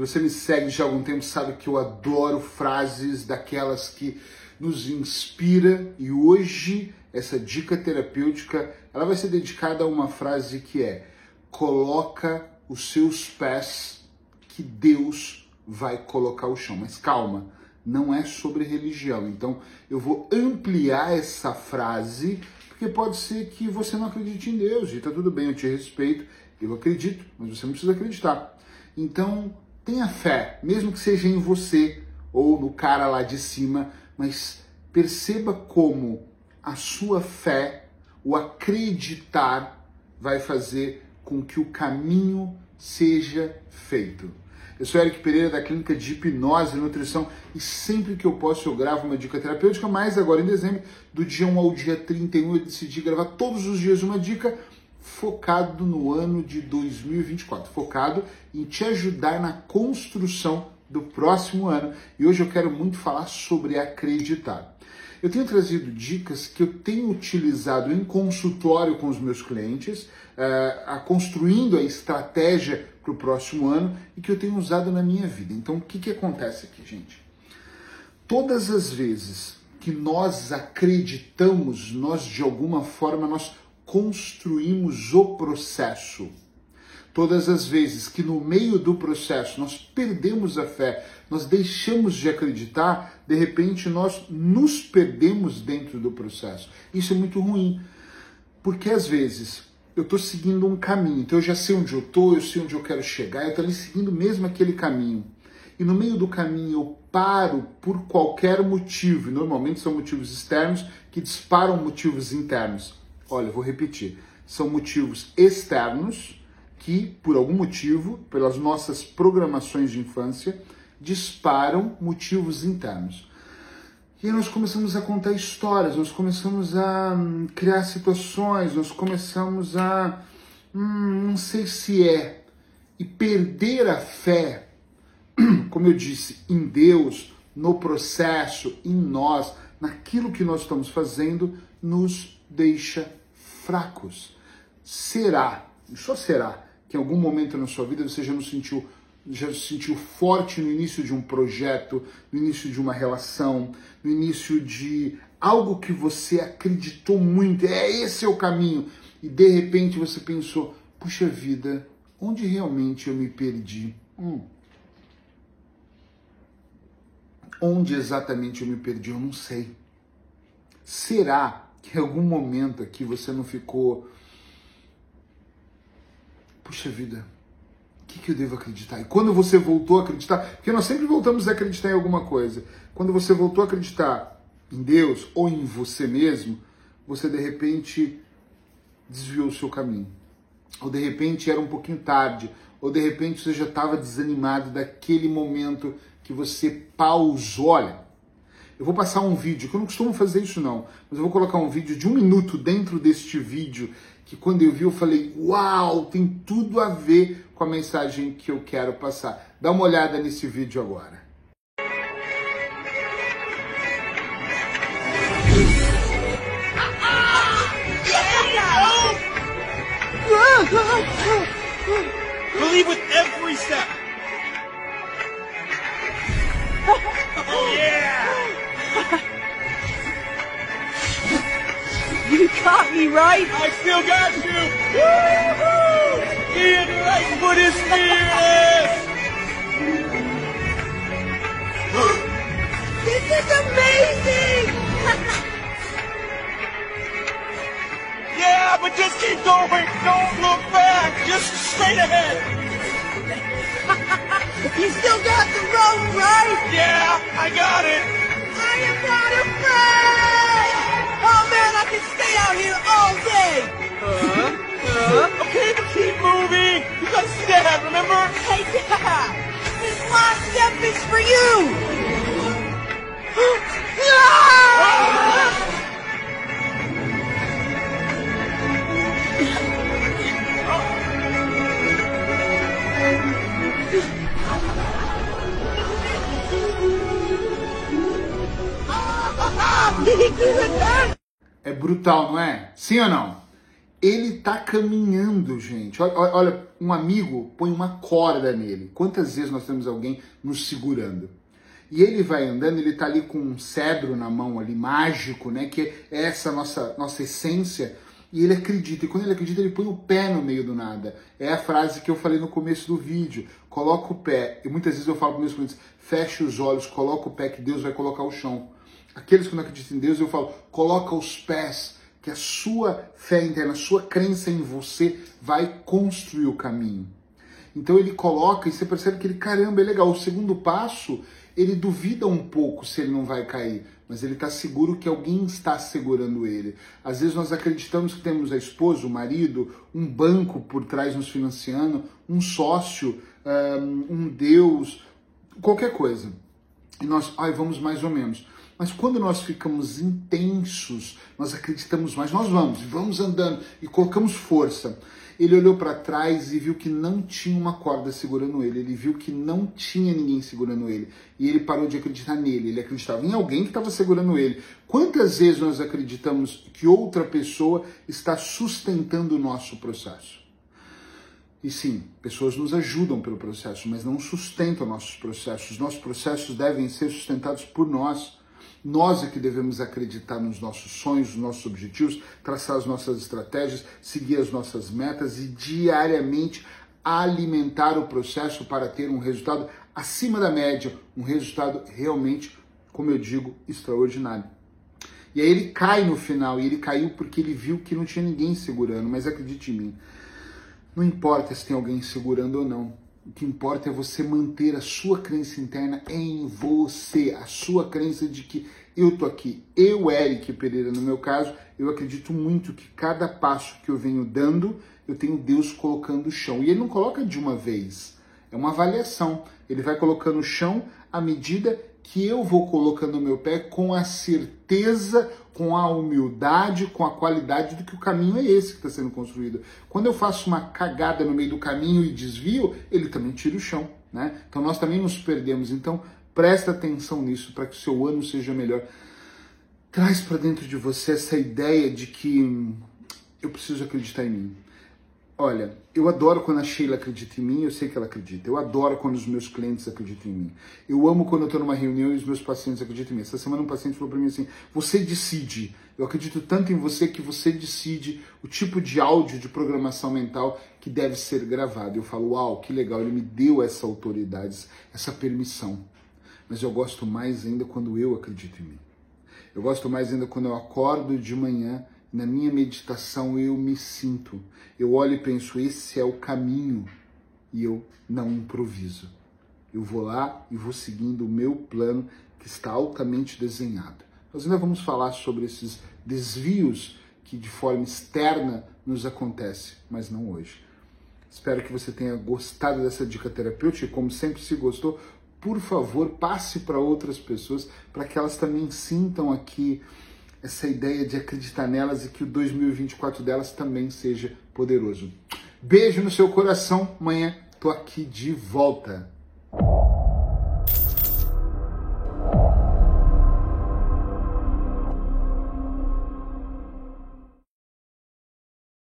Se você me segue já há algum tempo, sabe que eu adoro frases daquelas que nos inspira e hoje essa dica terapêutica, ela vai ser dedicada a uma frase que é: coloca os seus pés que Deus vai colocar o chão. Mas calma, não é sobre religião. Então eu vou ampliar essa frase, porque pode ser que você não acredite em Deus, e tá tudo bem, eu te respeito, eu acredito, mas você não precisa acreditar. Então tenha fé, mesmo que seja em você ou no cara lá de cima, mas perceba como a sua fé, o acreditar, vai fazer com que o caminho seja feito. Eu sou Eric Pereira da Clínica de Hipnose e Nutrição e sempre que eu posso eu gravo uma dica terapêutica, mas agora em dezembro, do dia 1 ao dia 31, eu decidi gravar todos os dias uma dica focado no ano de 2024, focado em te ajudar na construção do próximo ano. E hoje eu quero muito falar sobre acreditar. Eu tenho trazido dicas que eu tenho utilizado em consultório com os meus clientes, uh, construindo a estratégia para o próximo ano e que eu tenho usado na minha vida. Então, o que, que acontece aqui, gente? Todas as vezes que nós acreditamos, nós de alguma forma nós construímos o processo. Todas as vezes que no meio do processo nós perdemos a fé, nós deixamos de acreditar, de repente nós nos perdemos dentro do processo. Isso é muito ruim, porque às vezes eu estou seguindo um caminho, então eu já sei onde eu estou, eu sei onde eu quero chegar, eu estou ali seguindo mesmo aquele caminho. E no meio do caminho eu paro por qualquer motivo, e normalmente são motivos externos que disparam motivos internos. Olha, vou repetir, são motivos externos que, por algum motivo, pelas nossas programações de infância, disparam motivos internos. E aí nós começamos a contar histórias, nós começamos a hum, criar situações, nós começamos a. Hum, não sei se é. E perder a fé, como eu disse, em Deus, no processo, em nós, naquilo que nós estamos fazendo, nos deixa fracos. Será, só será, que em algum momento na sua vida você já não sentiu já se sentiu forte no início de um projeto, no início de uma relação, no início de algo que você acreditou muito, é esse é o caminho, e de repente você pensou, puxa vida, onde realmente eu me perdi? Hum. Onde exatamente eu me perdi? Eu não sei. Será que em algum momento aqui você não ficou, puxa vida, que, que eu devo acreditar? E quando você voltou a acreditar, porque nós sempre voltamos a acreditar em alguma coisa, quando você voltou a acreditar em Deus ou em você mesmo, você de repente desviou o seu caminho. Ou de repente era um pouquinho tarde, ou de repente você já estava desanimado daquele momento que você pausou. Olha, eu vou passar um vídeo, que eu não costumo fazer isso não, mas eu vou colocar um vídeo de um minuto dentro deste vídeo, que quando eu vi eu falei, uau, tem tudo a ver com a mensagem que eu quero passar. Dá uma olhada nesse vídeo agora. Believe with every step. Got me right. I still got you. Woo-hoo! Ian Lightfoot is fearless! This is amazing. yeah, but just keep going. Don't look back. Just straight ahead. you still got the rope, right? Yeah, I got it. I am not afraid. Okay, but keep moving. You gotta see that, remember? Hey, yeah. This last step is for you. É brutal, não é? Sim ou não? Ele tá caminhando, gente. Olha, olha, um amigo põe uma corda nele. Quantas vezes nós temos alguém nos segurando? E ele vai andando, ele tá ali com um cedro na mão ali, mágico, né? Que é essa nossa, nossa essência. E ele acredita. E quando ele acredita, ele põe o pé no meio do nada. É a frase que eu falei no começo do vídeo. Coloca o pé. E muitas vezes eu falo para meus clientes, feche os olhos, coloca o pé que Deus vai colocar o chão. Aqueles que não acreditam em Deus, eu falo, coloca os pés que a sua fé interna, a sua crença em você vai construir o caminho. Então ele coloca e você percebe que ele, caramba, é legal. O segundo passo, ele duvida um pouco se ele não vai cair, mas ele está seguro que alguém está segurando ele. Às vezes nós acreditamos que temos a esposa, o marido, um banco por trás nos financiando, um sócio, um Deus, qualquer coisa. E nós, ai, vamos mais ou menos. Mas quando nós ficamos intensos, nós acreditamos mais, nós vamos, vamos andando e colocamos força. Ele olhou para trás e viu que não tinha uma corda segurando ele, ele viu que não tinha ninguém segurando ele. E ele parou de acreditar nele, ele acreditava em alguém que estava segurando ele. Quantas vezes nós acreditamos que outra pessoa está sustentando o nosso processo? E sim, pessoas nos ajudam pelo processo, mas não sustentam nossos processos. Nossos processos devem ser sustentados por nós. Nós é que devemos acreditar nos nossos sonhos, nos nossos objetivos, traçar as nossas estratégias, seguir as nossas metas e diariamente alimentar o processo para ter um resultado acima da média, um resultado realmente, como eu digo, extraordinário. E aí ele cai no final, e ele caiu porque ele viu que não tinha ninguém segurando, mas acredite em mim, não importa se tem alguém segurando ou não, o que importa é você manter a sua crença interna em você, a sua crença de que eu tô aqui. Eu, Eric Pereira, no meu caso, eu acredito muito que cada passo que eu venho dando, eu tenho Deus colocando o chão. E ele não coloca de uma vez, é uma avaliação. Ele vai colocando o chão à medida que eu vou colocando o meu pé com a certeza, com a humildade, com a qualidade do que o caminho é esse que está sendo construído. Quando eu faço uma cagada no meio do caminho e desvio, ele também tira o chão. Né? Então nós também nos perdemos. Então presta atenção nisso para que o seu ano seja melhor. Traz para dentro de você essa ideia de que eu preciso acreditar em mim. Olha, eu adoro quando a Sheila acredita em mim, eu sei que ela acredita. Eu adoro quando os meus clientes acreditam em mim. Eu amo quando eu estou numa reunião e os meus pacientes acreditam em mim. Essa semana um paciente falou para mim assim: você decide. Eu acredito tanto em você que você decide o tipo de áudio de programação mental que deve ser gravado. Eu falo: uau, que legal, ele me deu essa autoridade, essa permissão. Mas eu gosto mais ainda quando eu acredito em mim. Eu gosto mais ainda quando eu acordo de manhã na minha meditação eu me sinto, eu olho e penso, esse é o caminho e eu não improviso. Eu vou lá e vou seguindo o meu plano que está altamente desenhado. Nós ainda vamos falar sobre esses desvios que de forma externa nos acontece, mas não hoje. Espero que você tenha gostado dessa dica terapêutica. Como sempre, se gostou, por favor, passe para outras pessoas para que elas também sintam aqui essa ideia de acreditar nelas e que o 2024 delas também seja poderoso. Beijo no seu coração. Amanhã tô aqui de volta.